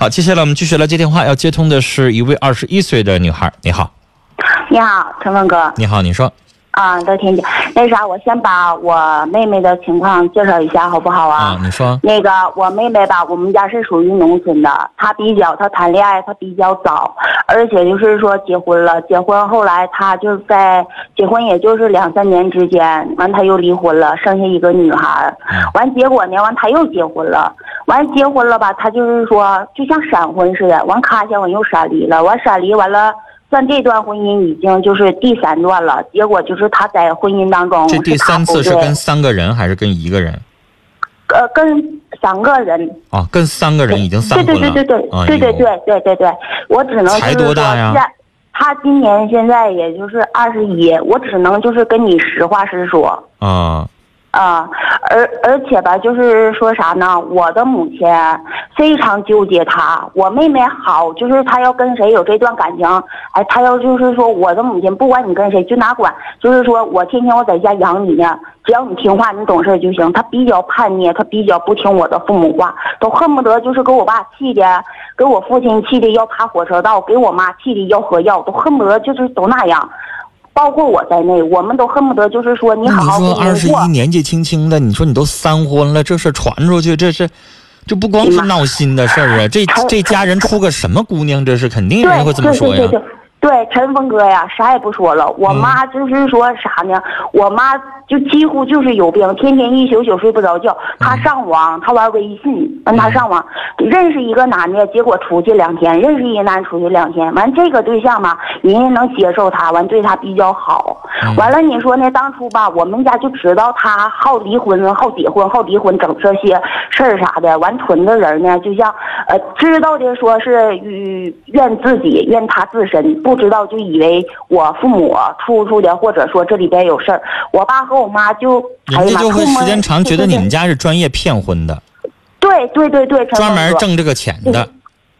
好，接下来我们继续来接电话，要接通的是一位二十一岁的女孩。你好，你好，陈峰哥。你好，你说。啊，乐天姐，那啥，我先把我妹妹的情况介绍一下，好不好啊？啊，你说。那个我妹妹吧，我们家是属于农村的，她比较，她谈恋爱她比较早，而且就是说结婚了，结婚后来她就在结婚也就是两三年之间，完她又离婚了，生下一个女孩，完结果呢，完她又结婚了，完结婚了吧，他就是说就像闪婚似的，完咔一下完又闪离了，完闪离完了。算这段婚姻已经就是第三段了，结果就是他在婚姻当中，这第三次是跟三个人还是跟一个人？呃，跟三个人。啊，跟三个人已经三婚了。对对对对对，对对对对对对，我只能才多大呀？他今年现在也就是二十一，我只能就是跟你实话实说。啊。啊，而而且吧，就是说啥呢？我的母亲非常纠结他，我妹妹好，就是她要跟谁有这段感情，哎，她要就是说我的母亲不管你跟谁就哪管，就是说我天天我在家养你呢，只要你听话，你懂事就行。她比较叛逆，她比较不听我的父母话，都恨不得就是给我爸气的，给我父亲气的要爬火车道，给我妈气的要喝药，都恨不得就是都那样。包括我在内，我们都恨不得就是说你好好你说二十一年纪轻轻的，你说你都三婚了，这事传出去，这是，这不光是闹心的事儿啊！这这家人出个什么姑娘？这是肯定人会这么说呀。对，陈峰哥呀，啥也不说了。我妈就是说啥呢？我妈就几乎就是有病，天天一宿宿睡不着觉。他上网，他玩微信，完他上网认识一个男的，结果出去两天，认识一个男出去两天，完这个对象嘛，人家能接受他，完对他比较好。完了，你说呢？当初吧，我们家就知道他好离婚、好结婚、好离婚，整这些事儿啥的。完屯子人呢，就像呃，知道的说是怨自己，怨他自身。不知道就以为我父母出处的，或者说这里边有事儿。我爸和我妈就人家就会时间长觉得你们家是专业骗婚的，对对对对，专门挣这个钱的。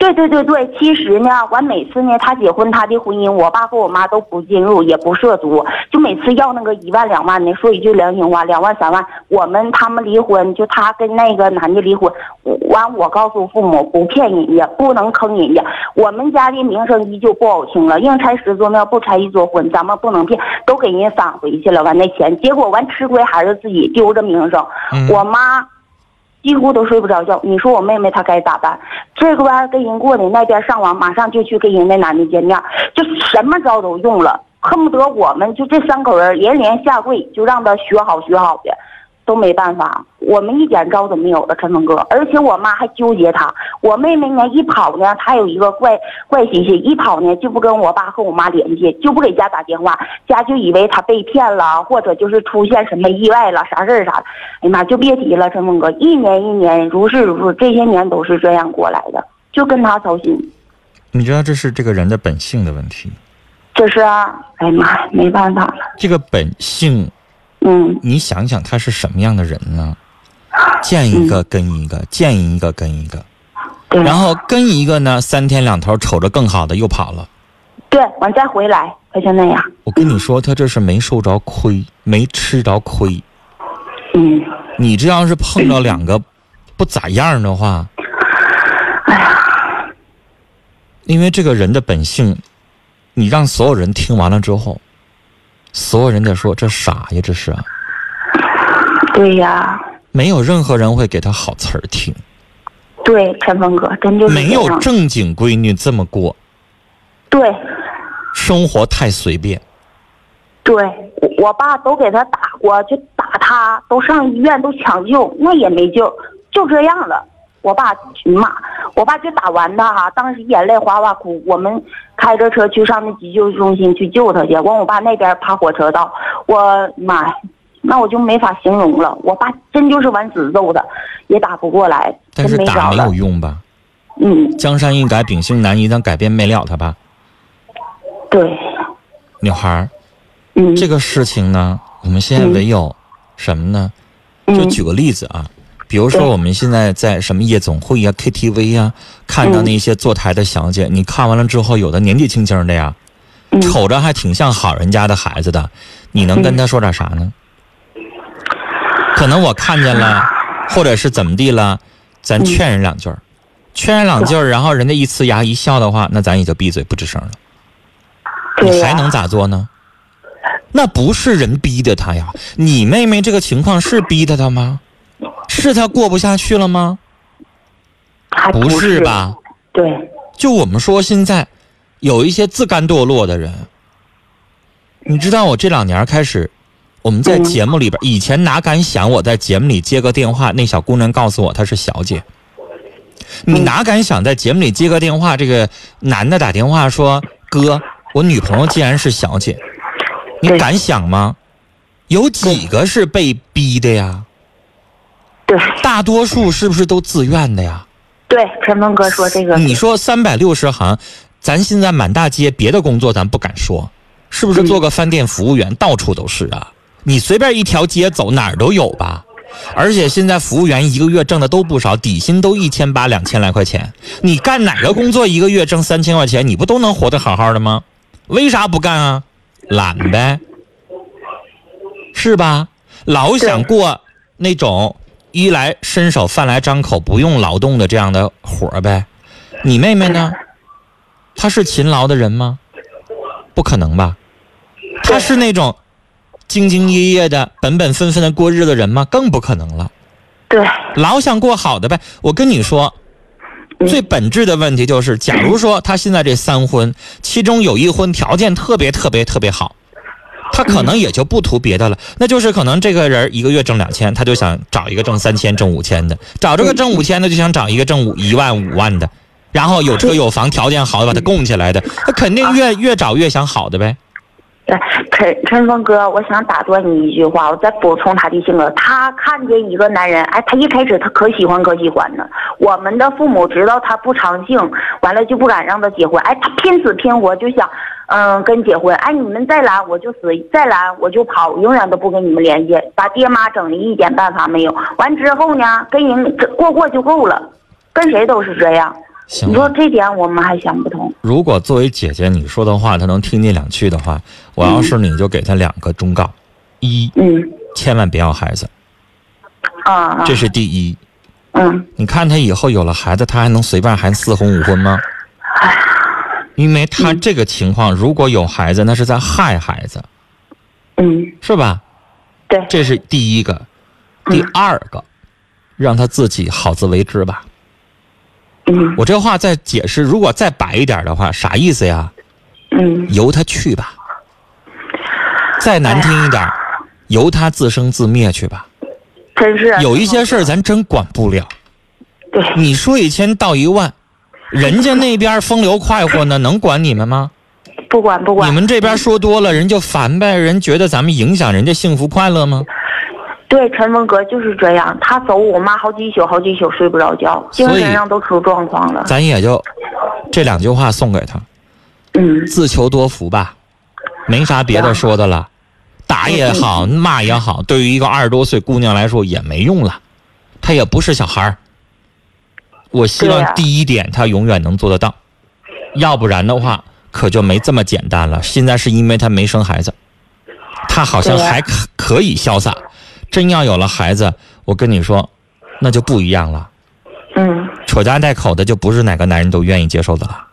对对对对，其实呢，完每次呢，他结婚他的婚姻，我爸和我妈都不进入，也不涉足，就每次要那个一万两万的，说一句良心话，两万三万，我们他们离婚，就他跟那个男的离婚，完我告诉父母不骗人家，不能坑人家，我们家的名声依旧不好听了，硬拆十座庙不拆一座婚，咱们不能骗，都给人返回去了，完那钱，结果完吃亏还是自己丢着名声，我妈。几乎都睡不着觉。你说我妹妹她该咋办？这个边跟人过的，那边上网，马上就去跟人那男的见面，就什么招都用了，恨不得我们就这三口人连连下跪，就让他学好学好的。都没办法，我们一点招都没有了，陈峰哥。而且我妈还纠结他，我妹妹呢一跑呢，她有一个怪怪脾气，一跑呢就不跟我爸和我妈联系，就不给家打电话，家就以为她被骗了，或者就是出现什么意外了，啥事儿啥的。哎呀妈，就别提了，陈峰哥，一年一年如是如是，这些年都是这样过来的，就跟他操心。你知道这是这个人的本性的问题。这是啊，哎呀妈，没办法了。这个本性。嗯，你想想他是什么样的人呢？见一个跟一个，见一个跟一个，然后跟一个呢，三天两头瞅着更好的又跑了。对，完再回来，他就那样。我跟你说，他这是没受着亏，没吃着亏。嗯。你这要是碰到两个不咋样的话，哎呀，因为这个人的本性，你让所有人听完了之后。所有人在说这傻呀，这是。对呀。没有任何人会给他好词儿听。对，陈峰哥，真就是没有正经闺女这么过。对。生活太随便。对，我爸都给他打过，就打他，都上医院都抢救，那也没救，就这样了。我爸群骂，我爸就打完他哈，当时眼泪哗哗哭。我们开着车去上那急救中心去救他去，完我爸那边爬火车道，我妈呀，那我就没法形容了。我爸真就是往死揍他，也打不过来，但是打没有用吧？嗯。江山易改，秉性难移，咱改变没了他吧？对。女孩儿，嗯，这个事情呢，我们现在唯有什么呢？就举个例子啊。比如说，我们现在在什么夜总会呀、KTV 呀，看到那些坐台的小姐，你看完了之后，有的年纪轻轻的呀，瞅着还挺像好人家的孩子的，你能跟他说点啥呢？可能我看见了，或者是怎么地了，咱劝人两句劝人两句儿，然后人家一呲牙一笑的话，那咱也就闭嘴不吱声了。你还能咋做呢？那不是人逼的他呀，你妹妹这个情况是逼的他吗？是他过不下去了吗？不还是是？吧？对，就我们说现在有一些自甘堕落的人，你知道我这两年开始，我们在嗯节目里边，以前哪敢想我在节目里接个电话，那小姑娘告诉我她是小姐，你嗯哪敢想在节目里接个电话，这个男的打电话说哥，我女朋友竟然是小姐，你敢想吗？有几个是被逼的呀？对大多数是不是都自愿的呀？对，陈峰哥说这个，你说三百六十行，咱现在满大街别的工作咱不敢说，是不是嗯做个饭店服务员、到处都是啊？你随便一条街走哪儿都有吧？而且现在服务员一个月挣的都不少，底薪都一千八两千来块钱。你干哪个工作一个月挣三千块钱，你不都能活得好好的吗？为啥不干啊？懒呗，是吧？老想过那种衣来伸手饭来张口不用劳动的这样的活儿呗。你妹妹呢？她是勤劳的人吗？不可能吧？她是那种兢兢业业的、本本分分的过日子的人吗？更不可能了。对，老想过好的呗。我跟你说，嗯最本质的问题就是，假如说他现在这三婚，其中有一婚条件特别特别特别好，他可能也就不图别的了，那就是可能这个人一个月挣两千，他就想找一个挣三千、挣五千的；找这个挣五千的，就想找一个挣五一万、五万的，然后有车有房，条件好把他供起来的，他肯定越越找越想好的呗。对，陈陈峰哥，我想打断你一句话，我再补充他的性格。他看见一个男人，哎，他一开始他可喜欢可喜欢呢。我们的父母知道他不长性，完了就不敢让他结婚。哎，他拼死拼活就想，嗯，跟结婚。哎，你们再拦我就死，再拦我就跑，永远都不跟你们联系，把爹妈整的一点办法没有。完之后呢，跟人过过就够了，跟谁都是这样。行你说，这点我们还想不通。如果作为姐姐你说的话，她能听进两句的话，我要是你就给她两个忠告：一，嗯，千万别要孩子，啊，啊这是第一。嗯，你看他以后有了孩子，他还能随便还四婚五婚吗？因为他这个情况，如果有孩子，那是在害孩子，嗯，是吧？对，这是第一个。第二个，让他自己好自为之吧。嗯我这话再解释，如果再白一点的话，啥意思呀？嗯，由他去吧。再难听一点，由他自生自灭去吧。真是有一些事儿咱真管不了。对，你说一千道一万，人家那边风流快活呢，能管你们吗？不管不管，你们这边说多了，人就烦呗，人觉得咱们影响人家幸福快乐吗？对陈峰哥就是这样，他走我妈好几宿好几宿睡不着觉，精神上都出状况了。咱也就这两句话送给他，嗯，自求多福吧，没啥别的说的了。打也好，骂也好，对于一个二十多岁姑娘来说也没用了，她也不是小孩儿。我希望第一点他永远能做得到，要不然的话可就没这么简单了。现在是因为他没生孩子，他好像还可可以潇洒，真要有了孩子，我跟你说，那就不一样了。嗯，扯家带口的就不是哪个男人都愿意接受的了。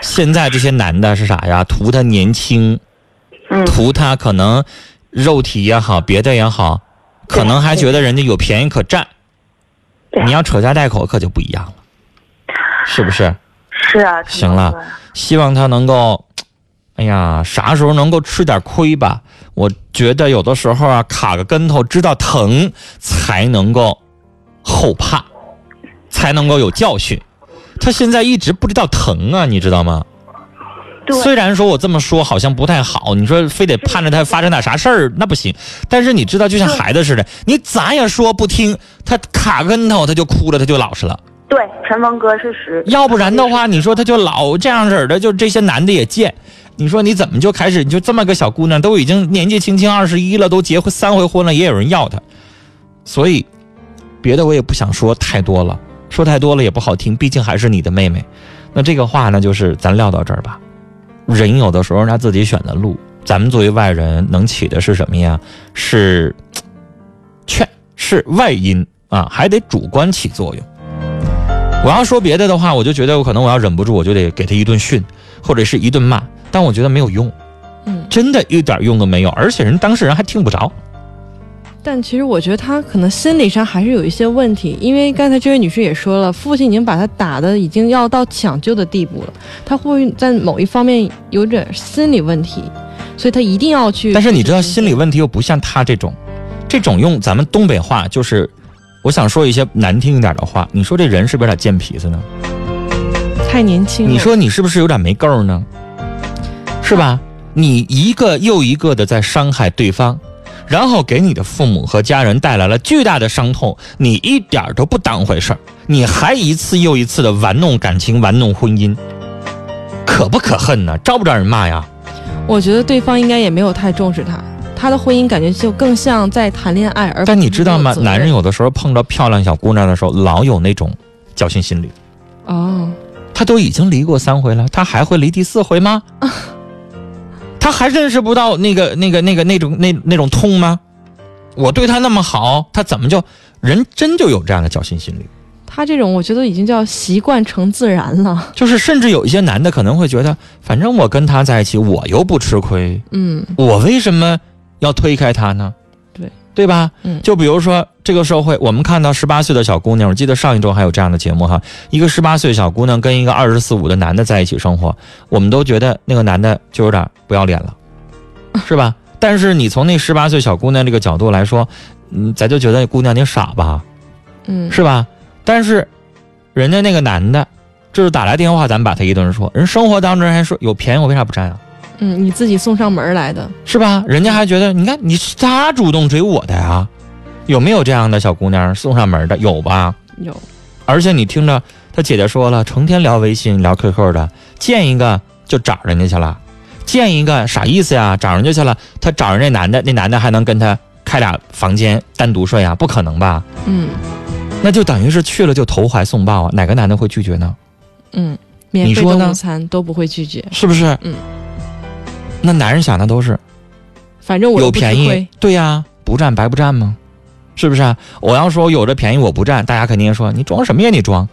现在这些男的是啥呀？图他年轻，嗯，图他可能肉体也好，别的也好，可能还觉得人家有便宜可占。你要扯家带口，可就不一样了，是不是？是啊，行了，希望他能够，哎呀，啥时候能够吃点亏吧？我觉得有的时候啊，卡个跟头，知道疼，才能够后怕，才能够有教训。他现在一直不知道疼啊，你知道吗？对虽然说我这么说好像不太好，你说非得盼着他发生点啥事儿，那不行。但是你知道，就像孩子似的，你咋也说不听，他卡跟头他就哭了，他就老实了。对，陈峰哥是实，要不然的话，你说他就老这样式的，就这些男的也贱。你说你怎么就开始？你就这么个小姑娘，都已经年纪轻轻二十一了，都结婚三回婚了，也有人要她。所以，别的我也不想说太多了，说太多了也不好听，毕竟还是你的妹妹。那这个话呢，就是咱撂到这儿吧。人有的时候他自己选的路，咱们作为外人能起的是什么呀？是劝，是外因啊，还得主观起作用。我要说别的的话，我就觉得我可能我要忍不住，我就得给他一顿训，或者是一顿骂。但我觉得没有用，嗯，真的一点用都没有，而且人当事人还听不着。但其实我觉得他可能心理上还是有一些问题，因为刚才这位女士也说了，父亲已经把他打的已经要到抢救的地步了，他会在某一方面有点心理问题，所以他一定要去。但是你知道，心理问题又不像他这种，这种用咱们东北话就是，我想说一些难听一点的话，你说这人是不是有点贱皮子呢？太年轻了。你说你是不是有点没够呢？是吧？你一个又一个的在伤害对方，然后给你的父母和家人带来了巨大的伤痛，你一点都不当回事儿，你还一次又一次的玩弄感情、玩弄婚姻，可不可恨呢？招不招人骂呀？我觉得对方应该也没有太重视他，他的婚姻感觉就更像在谈恋爱，而但你知道吗？男人有的时候碰到漂亮小姑娘的时候，老有那种侥幸心理。哦，他都已经离过三回了，他还会离第四回吗？他还认识不到那个、那个、那个、那种、那那种痛吗？我对他那么好，他怎么就人真就有这样的侥幸心理？他这种我觉得已经叫习惯成自然了。就是甚至有一些男的可能会觉得，反正我跟他在一起，我又不吃亏，嗯我为什么要推开他呢？对对吧？嗯，就比如说这个社会，我们看到十八岁的小姑娘，我记得上一周还有这样的节目哈，一个十八岁小姑娘跟一个二十四五的男的在一起生活，我们都觉得那个男的就有点不要脸了，是吧？但是你从那十八岁小姑娘这个角度来说，嗯，咱就觉得姑娘你傻吧，嗯，是吧？但是人家那个男的，就是打来电话，咱们把他一顿说，人生活当中还说有便宜我为啥不占啊？嗯，你自己送上门来的，是吧？人家还觉得，你看你是他主动追我的呀，有没有这样的小姑娘送上门的？有吧？有，而且你听着，他姐姐说了，成天聊微信、聊 QQ 的，见一个就找人家去了，见一个啥意思呀？找人家去了，他找人那男的，那男的还能跟他开俩房间单独睡啊？不可能吧？嗯那就等于是去了就投怀送抱啊！哪个男的会拒绝呢？嗯，免费的午餐都不会拒绝，是不是？嗯。那男人想的都是反正我有便宜对呀、不占白不占吗？是不是啊？我要说有这便宜我不占，大家肯定说你装什么呀？你装。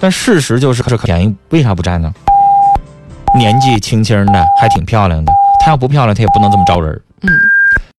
但事实就是这便宜为啥不占呢？年纪轻轻的还挺漂亮的，她要不漂亮，她也不能这么招人。嗯。